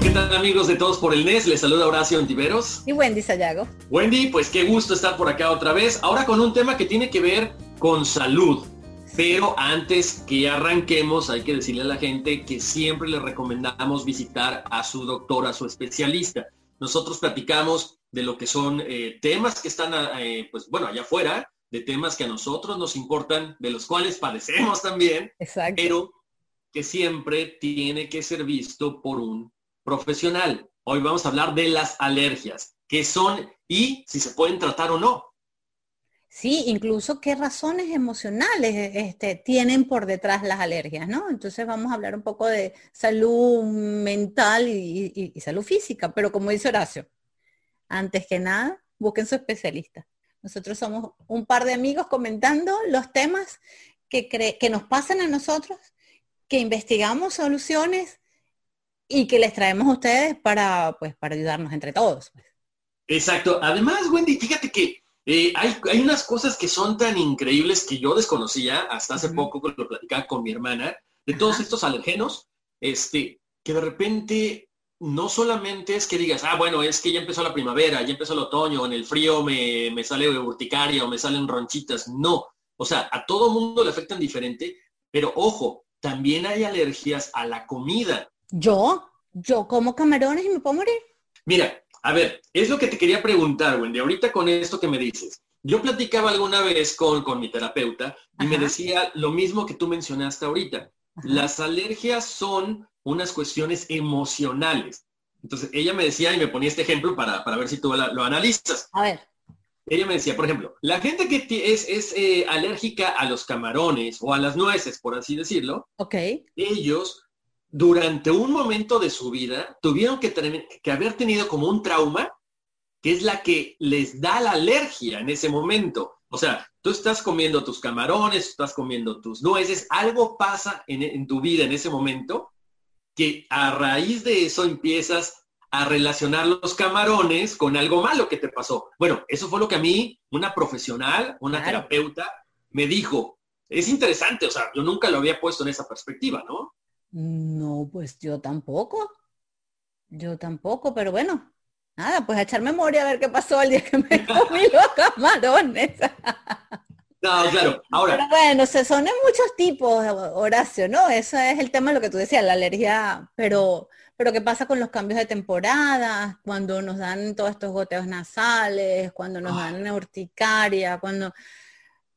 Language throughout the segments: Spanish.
¿Qué tal amigos de Todos por el NES? Les saluda Horacio Antiveros. Y Wendy Sayago. Wendy, pues qué gusto estar por acá otra vez. Ahora con un tema que tiene que ver con salud. Pero antes que arranquemos, hay que decirle a la gente que siempre le recomendamos visitar a su doctor, a su especialista. Nosotros platicamos de lo que son eh, temas que están, eh, pues bueno, allá afuera, de temas que a nosotros nos importan, de los cuales padecemos también, Exacto. pero que siempre tiene que ser visto por un profesional. Hoy vamos a hablar de las alergias, qué son y si se pueden tratar o no. Sí, incluso qué razones emocionales este, tienen por detrás las alergias, ¿no? Entonces vamos a hablar un poco de salud mental y, salud física, pero como dice Horacio, antes que nada, busquen su especialista. Nosotros somos un par de amigos comentando los temas que, que nos pasan a nosotros, que investigamos soluciones y que les traemos a ustedes para, pues, para ayudarnos entre todos. pues. Exacto. Además, Wendy, fíjate que eh, hay, hay, unas cosas que son tan increíbles que yo desconocía hasta hace uh -huh. poco cuando lo platicaba con mi hermana, de todos estos alergenos, este, que de repente no solamente es que digas, ah, bueno, es que ya empezó la primavera, ya empezó el otoño, en el frío me, me sale urticaria o me salen ronchitas. No. O sea, a todo mundo le afectan diferente, pero ojo, también hay alergias a la comida. ¿Yo? ¿Yo como camarones y me puedo morir? Mira, a ver, es lo que te quería preguntar, Wendy, ahorita con esto que me dices. Yo platicaba alguna vez con, con mi terapeuta y Ajá. me decía lo mismo que tú mencionaste ahorita. Ajá. Las alergias son unas cuestiones emocionales. Entonces, ella me decía, y me ponía este ejemplo para, para ver si tú lo, lo analizas. A ver. Ella me decía, por ejemplo, la gente que es, es eh, alérgica a los camarones o a las nueces, por así decirlo, okay. ellos durante un momento de su vida tuvieron que, que, haber tenido como un trauma que es la que les da la alergia en ese momento. O sea, tú estás comiendo tus camarones, estás comiendo tus nueces, algo pasa en, en tu vida en ese momento que a raíz de eso empiezas a relacionar los camarones con algo malo que te pasó. Bueno, eso fue lo que a mí, una profesional, una claro. terapeuta, me dijo. Es interesante, o sea, yo nunca lo había puesto en esa perspectiva, ¿no? No, pues yo tampoco. Yo tampoco, pero bueno, nada, pues a echar memoria a ver qué pasó el día que me comí los camarones. No, claro. Ahora. Pero bueno, se son en muchos tipos, Horacio, ¿no? Eso es el tema de lo que tú decías, la alergia, pero, pero ¿qué pasa con los cambios de temporada? Cuando nos dan todos estos goteos nasales, cuando nos oh. dan urticaria, cuando...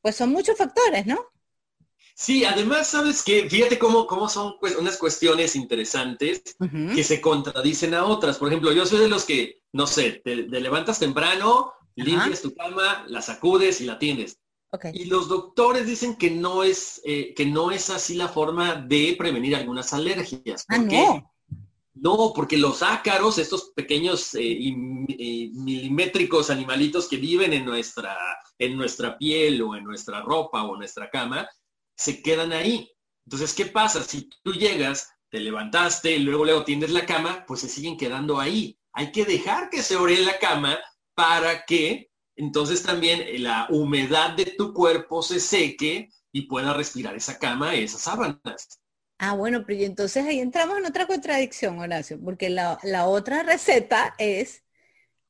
Pues son muchos factores, ¿no? Sí, además, ¿sabes qué? Fíjate cómo, cómo son pues, unas cuestiones interesantes uh -huh. que se contradicen a otras. Por ejemplo, yo soy de los que, no sé, te, te levantas temprano, uh -huh. limpias tu cama, la sacudes y la tienes. Okay. Y los doctores dicen que no es eh, que no es así la forma de prevenir algunas alergias. ¿Por ah, qué? No. no, porque los ácaros, estos pequeños eh, y, y milimétricos animalitos que viven en nuestra, en nuestra piel o en nuestra ropa o en nuestra cama, se quedan ahí. Entonces, ¿qué pasa? Si tú llegas, te levantaste luego luego tiendes la cama, pues se siguen quedando ahí. Hay que dejar que se ore la cama para que entonces también la humedad de tu cuerpo se seque y pueda respirar esa cama, esas sábanas. Ah, bueno, pero entonces ahí entramos en otra contradicción, Horacio, porque la, la otra receta es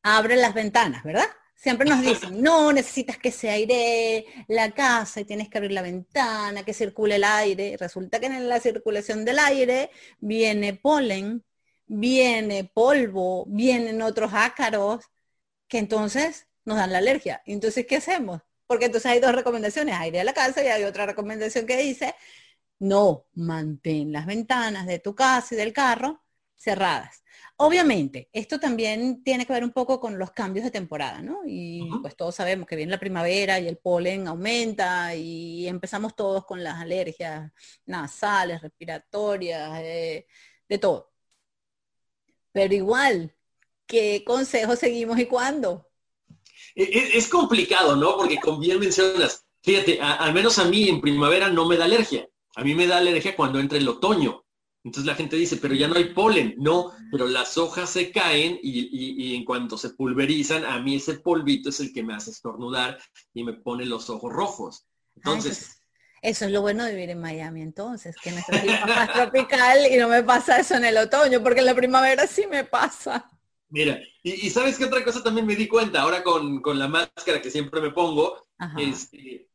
abre las ventanas, ¿verdad? Siempre nos dicen, no, necesitas que se aire la casa y tienes que abrir la ventana, que circule el aire. Resulta que en la circulación del aire viene polen, viene polvo, vienen otros ácaros, que entonces nos dan la alergia. Entonces, ¿qué hacemos? Porque entonces hay dos recomendaciones, aire a la casa y hay otra recomendación que dice, no, mantén las ventanas de tu casa y del carro cerradas. Obviamente, esto también tiene que ver un poco con los cambios de temporada, ¿no? Y pues todos sabemos que viene la primavera y el polen aumenta y empezamos todos con las alergias nasales, respiratorias, eh, de todo. Pero igual, ¿qué consejo seguimos y cuándo? E, e, es, complicado, ¿no? Porque como bien mencionas, fíjate, al menos a mí en primavera no me da alergia. A mí me da alergia cuando entra el otoño. Entonces la gente dice, pero ya no hay polen. No, pero las hojas se caen y, en cuanto se pulverizan, a mí ese polvito es el que me hace estornudar y me pone los ojos rojos. Entonces... eso, es lo bueno de vivir en Miami entonces, que nuestro clima más tropical y no me pasa eso en el otoño, porque en la primavera sí me pasa. Mira, y, sabes qué otra cosa también me di cuenta ahora con, la máscara que siempre me pongo, es este,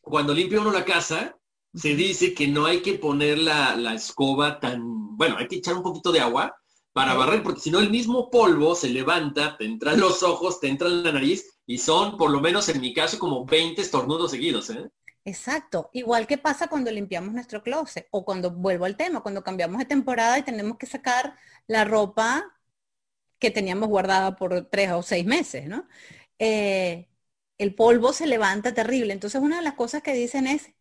cuando limpia uno la casa, se dice que no hay que poner la, escoba tan, bueno, hay que echar un poquito de agua para barrer, porque si no el mismo polvo se levanta, te entra en los ojos, te entra en la nariz y son, por lo menos en mi caso, como 20 estornudos seguidos. ¿eh? Exacto, igual que pasa cuando limpiamos nuestro closet o cuando vuelvo al tema, cuando cambiamos de temporada y tenemos que sacar la ropa que teníamos guardada por tres o seis meses, ¿no? Eh, el polvo se levanta terrible. Entonces una de las cosas que dicen es,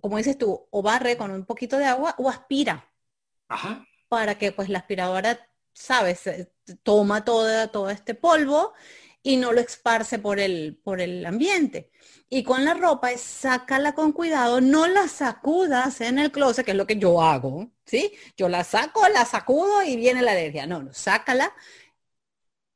como dices tú, o barre con un poquito de agua o aspira. Ajá. Para que pues la aspiradora, sabes, toma todo, todo este polvo y no lo esparce por el, por el ambiente. Y con la ropa es sácala con cuidado, no la sacudas en el closet, que es lo que yo hago, ¿sí? Yo la saco, la sacudo y viene la alergia. No, no, sácala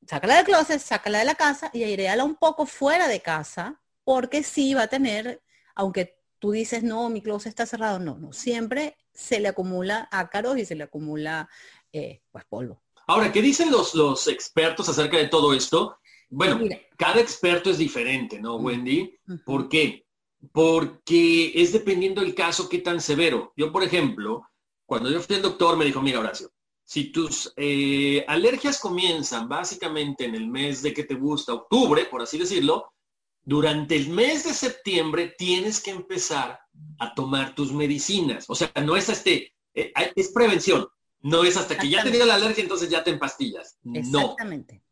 sácala del closet, sácala de la casa y aireala un poco fuera de casa, porque sí va a tener, aunque tú dices, no, mi closet está cerrado, no, no, siempre se le acumula ácaros y se le acumula eh, pues polvo. Ahora, ¿qué dicen los, los expertos acerca de todo esto? Bueno, cada experto es diferente, ¿no, Wendy? ¿Por qué? Porque es dependiendo del caso qué tan severo. Yo, por ejemplo, cuando yo fui al doctor me dijo, mira, Horacio, si tus eh, alergias comienzan básicamente en el mes de que te gusta, octubre, por así decirlo, durante el mes de septiembre tienes que empezar a tomar tus medicinas. O sea, no es este, eh, es prevención. No es hasta que ya te diga la alergia, entonces ya te empastillas. No.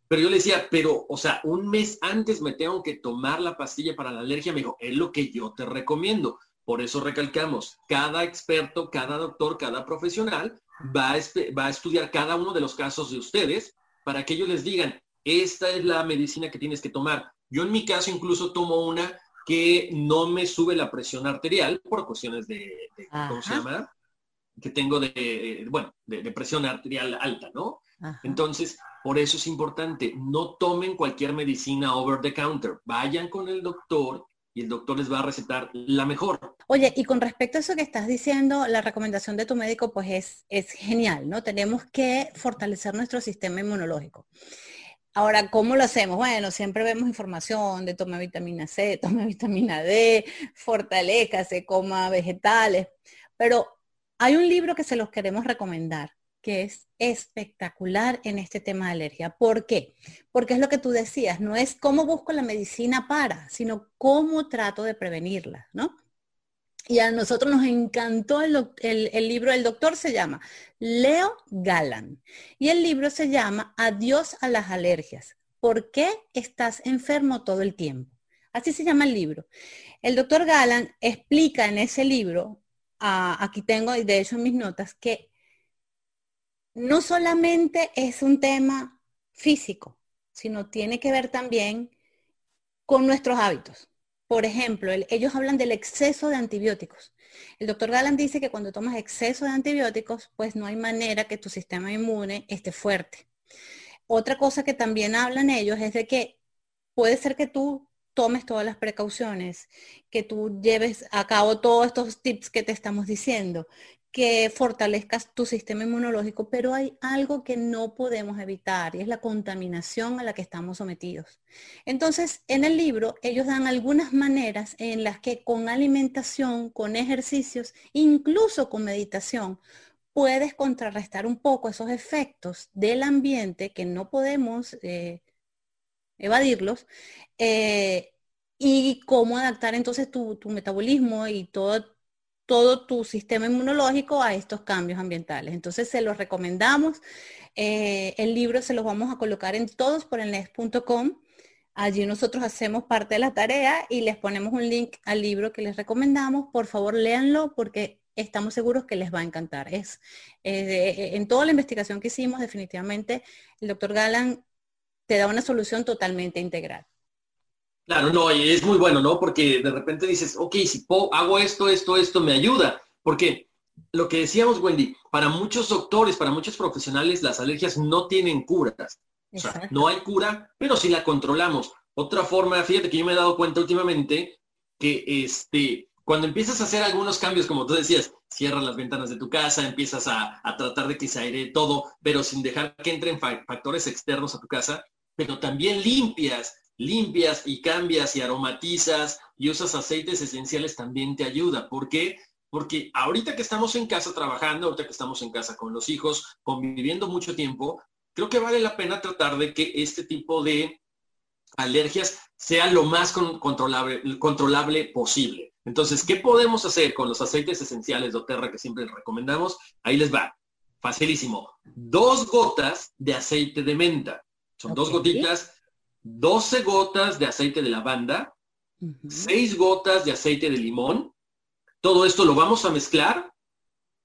Pero yo le decía, pero, o sea, un mes antes me tengo que tomar la pastilla para la alergia. Me dijo, es lo que yo te recomiendo. Por eso recalcamos, cada experto, cada doctor, cada profesional va a, estudiar cada uno de los casos de ustedes para que ellos les digan, esta es la medicina que tienes que tomar. Yo en mi caso incluso tomo una que no me sube la presión arterial por cuestiones de, ¿cómo se llama? Que tengo de, bueno, de, presión arterial alta, ¿no? Entonces, por eso es importante, no tomen cualquier medicina over the counter. Vayan con el doctor y el doctor les va a recetar la mejor. Oye, y con respecto a eso que estás diciendo, la recomendación de tu médico pues es, es genial, ¿no? Tenemos que fortalecer nuestro sistema inmunológico. Ahora, ¿cómo lo hacemos? Bueno, siempre vemos información de toma vitamina C, toma vitamina D, se coma vegetales, pero hay un libro que se los queremos recomendar que es espectacular en este tema de alergia. ¿Por qué? Porque es lo que tú decías, no es cómo busco la medicina para, sino cómo trato de prevenirla, ¿no? Y a nosotros nos encantó el, libro, el doctor se llama Leo Galan y el libro se llama Adiós a las alergias. ¿Por qué estás enfermo todo el tiempo? Así se llama el libro. El doctor Galan explica en ese libro, aquí tengo, de hecho mis notas, que no solamente es un tema físico, sino tiene que ver también con nuestros hábitos. Por ejemplo, ellos hablan del exceso de antibióticos. El doctor Galán dice que cuando tomas exceso de antibióticos, pues no hay manera que tu sistema inmune esté fuerte. Otra cosa que también hablan ellos es de que puede ser que tú tomes todas las precauciones, que tú lleves a cabo todos estos tips que te estamos diciendo, que fortalezcas tu sistema inmunológico, pero hay algo que no podemos evitar y es la contaminación a la que estamos sometidos. Entonces, en el libro ellos dan algunas maneras en las que con alimentación, con ejercicios, incluso con meditación, puedes contrarrestar un poco esos efectos del ambiente que no podemos eh, evadirlos, eh, y cómo adaptar entonces tu, metabolismo y todo, todo tu sistema inmunológico a estos cambios ambientales. Entonces se los recomendamos. Eh, el libro se los vamos a colocar en todos. Allí nosotros hacemos parte de la tarea y les ponemos un link al libro que les recomendamos. Por favor, léanlo porque estamos seguros que les va a encantar. Es, eh, en toda la investigación que hicimos, definitivamente, el doctor Galán te da una solución totalmente integral. Claro, no, y es muy bueno, ¿no? Porque de repente dices, ok, si hago esto, esto, esto, me ayuda. Porque lo que decíamos, Wendy, para muchos doctores, para muchos profesionales, las alergias no tienen curas. O sea, no hay cura, pero si la controlamos. Otra forma, fíjate que yo me he dado cuenta últimamente que este, cuando empiezas a hacer algunos cambios, como tú decías, cierras las ventanas de tu casa, empiezas a, a tratar de que se aire todo, pero sin dejar que entren factores externos a tu casa, pero también limpias, limpias y cambias y aromatizas y usas aceites esenciales también te ayuda. ¿Por qué? Porque ahorita que estamos en casa trabajando, ahorita que estamos en casa con los hijos, conviviendo mucho tiempo, creo que vale la pena tratar de que este tipo de alergias sea lo más controlable, controlable posible. Entonces, ¿qué podemos hacer con los aceites esenciales de Oterra que siempre recomendamos? Ahí les va. Facilísimo. Dos gotas de aceite de menta. Son dos gotitas 12 gotas de aceite de lavanda, 6 gotas de aceite de limón. Todo esto lo vamos a mezclar.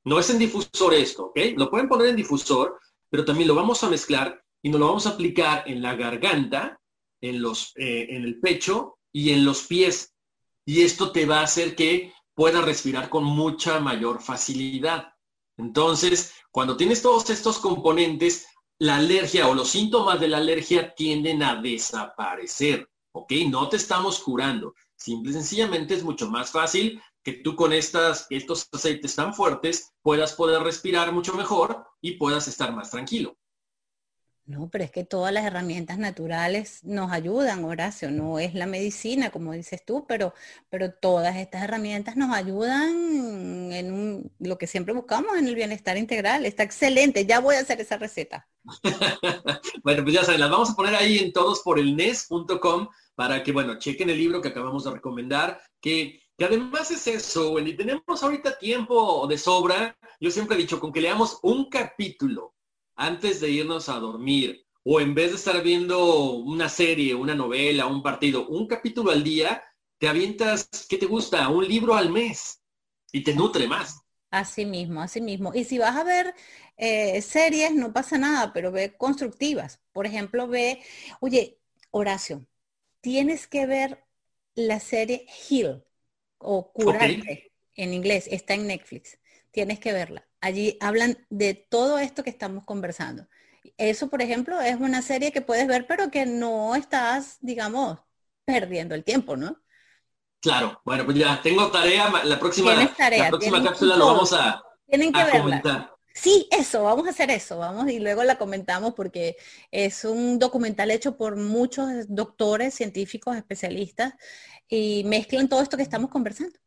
No es en difusor esto, ¿ok? Lo pueden poner en difusor, pero también lo vamos a mezclar y nos lo vamos a aplicar en la garganta, en, los, eh, en el pecho y en los pies. Y esto te va a hacer que puedas respirar con mucha mayor facilidad. Entonces, cuando tienes todos estos componentes, la alergia o los síntomas de la alergia tienden a desaparecer, ¿ok? No te estamos curando. Simple y sencillamente es mucho más fácil que tú con estas, estos aceites tan fuertes puedas poder respirar mucho mejor y puedas estar más tranquilo. No, pero es que todas las herramientas naturales nos ayudan, Horacio. No es la medicina, como dices tú, pero, pero todas estas herramientas nos ayudan en lo que siempre buscamos, en el bienestar integral. Está excelente. Ya voy a hacer esa receta. bueno, pues ya saben, las vamos a poner ahí en todos por el nes.com para que, bueno, chequen el libro que acabamos de recomendar, que, que además es eso, Wendy, tenemos ahorita tiempo de sobra. Yo siempre he dicho, con que leamos un capítulo antes de irnos a dormir o en vez de estar viendo una serie, una novela, un partido, un capítulo al día, te avientas, ¿qué te gusta? Un libro al mes y te nutre más. Así mismo, así mismo. Y si vas a ver eh, series, no pasa nada, pero ve constructivas. Por ejemplo, ve, oye, Horacio, tienes que ver la serie Heal o Curarte en inglés, está en Netflix. Tienes que verla. Allí hablan de todo esto que estamos conversando. Eso, por ejemplo, es una serie que puedes ver, pero que no estás, digamos, perdiendo el tiempo, ¿no? Claro, bueno, pues ya tengo tarea, la próxima, la próxima cápsula lo vamos a, Tienen que comentar. Sí, eso, vamos a hacer eso, vamos y luego la comentamos porque es un documental hecho por muchos doctores, científicos, especialistas y mezclan todo esto que estamos conversando.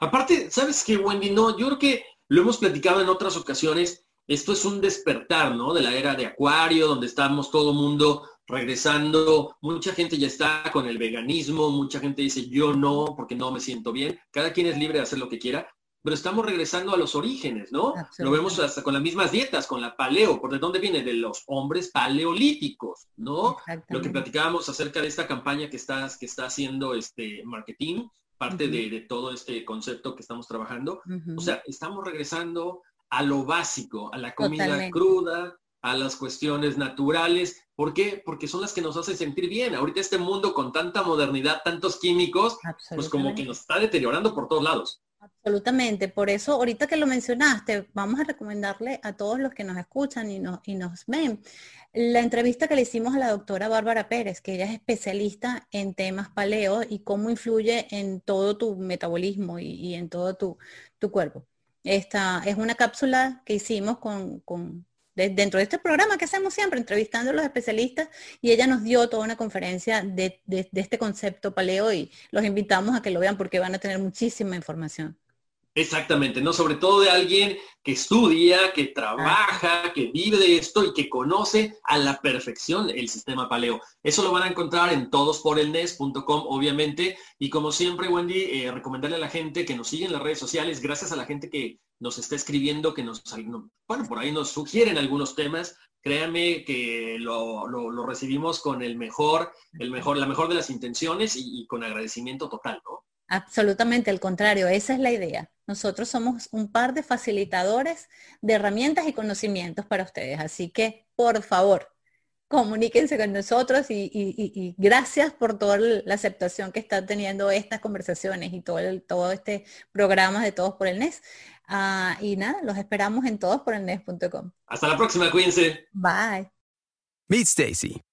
Aparte, ¿sabes qué, Wendy? No, yo creo que lo hemos platicado en otras ocasiones. Esto es un despertar, ¿no? De la era de Acuario, donde estamos todo mundo regresando. Mucha gente ya está con el veganismo, mucha gente dice yo no, porque no me siento bien. Cada quien es libre de hacer lo que quiera, pero estamos regresando a los orígenes, ¿no? Lo vemos hasta con las mismas dietas, con la paleo. ¿Por de dónde viene? De los hombres paleolíticos, ¿no? Lo que platicábamos acerca de esta campaña que que está haciendo este marketing parte de, todo este concepto que estamos trabajando. O sea, estamos regresando a lo básico, a la comida cruda, a las cuestiones naturales. ¿Por qué? Porque son las que nos hacen sentir bien. Ahorita este mundo con tanta modernidad, tantos químicos, pues como que nos está deteriorando por todos lados. Absolutamente, por eso ahorita que lo mencionaste, vamos a recomendarle a todos los que nos escuchan y nos, y nos ven la entrevista que le hicimos a la doctora Bárbara Pérez, que ella es especialista en temas paleo y cómo influye en todo tu metabolismo y, en todo tu, cuerpo. Esta es una cápsula que hicimos con, dentro de este programa que hacemos siempre, entrevistando a los especialistas, y ella nos dio toda una conferencia de, de, este concepto paleo y los invitamos a que lo vean porque van a tener muchísima información. Exactamente, ¿no? Sobre todo de alguien que estudia, que trabaja, que vive de esto y que conoce a la perfección el sistema paleo. Eso lo van a encontrar en todosporelnes.com, obviamente. Y como siempre, Wendy, eh, recomendarle a la gente que nos siga en las redes sociales, gracias a la gente que nos está escribiendo, que nos, bueno, por ahí nos sugieren algunos temas. Créanme que lo, recibimos con el mejor, el mejor, la mejor de las intenciones y, y con agradecimiento total, ¿no? Absolutamente, al contrario, esa es la idea. Nosotros somos un par de facilitadores de herramientas y conocimientos para ustedes. Así que, por favor, comuníquense con nosotros y, gracias por toda la aceptación que están teniendo estas conversaciones y todo, todo este programa de Todos por el NES. Ah, y nada, los esperamos en todosporelnes.com. Hasta la próxima, cuídense. Bye. Meet Stacy.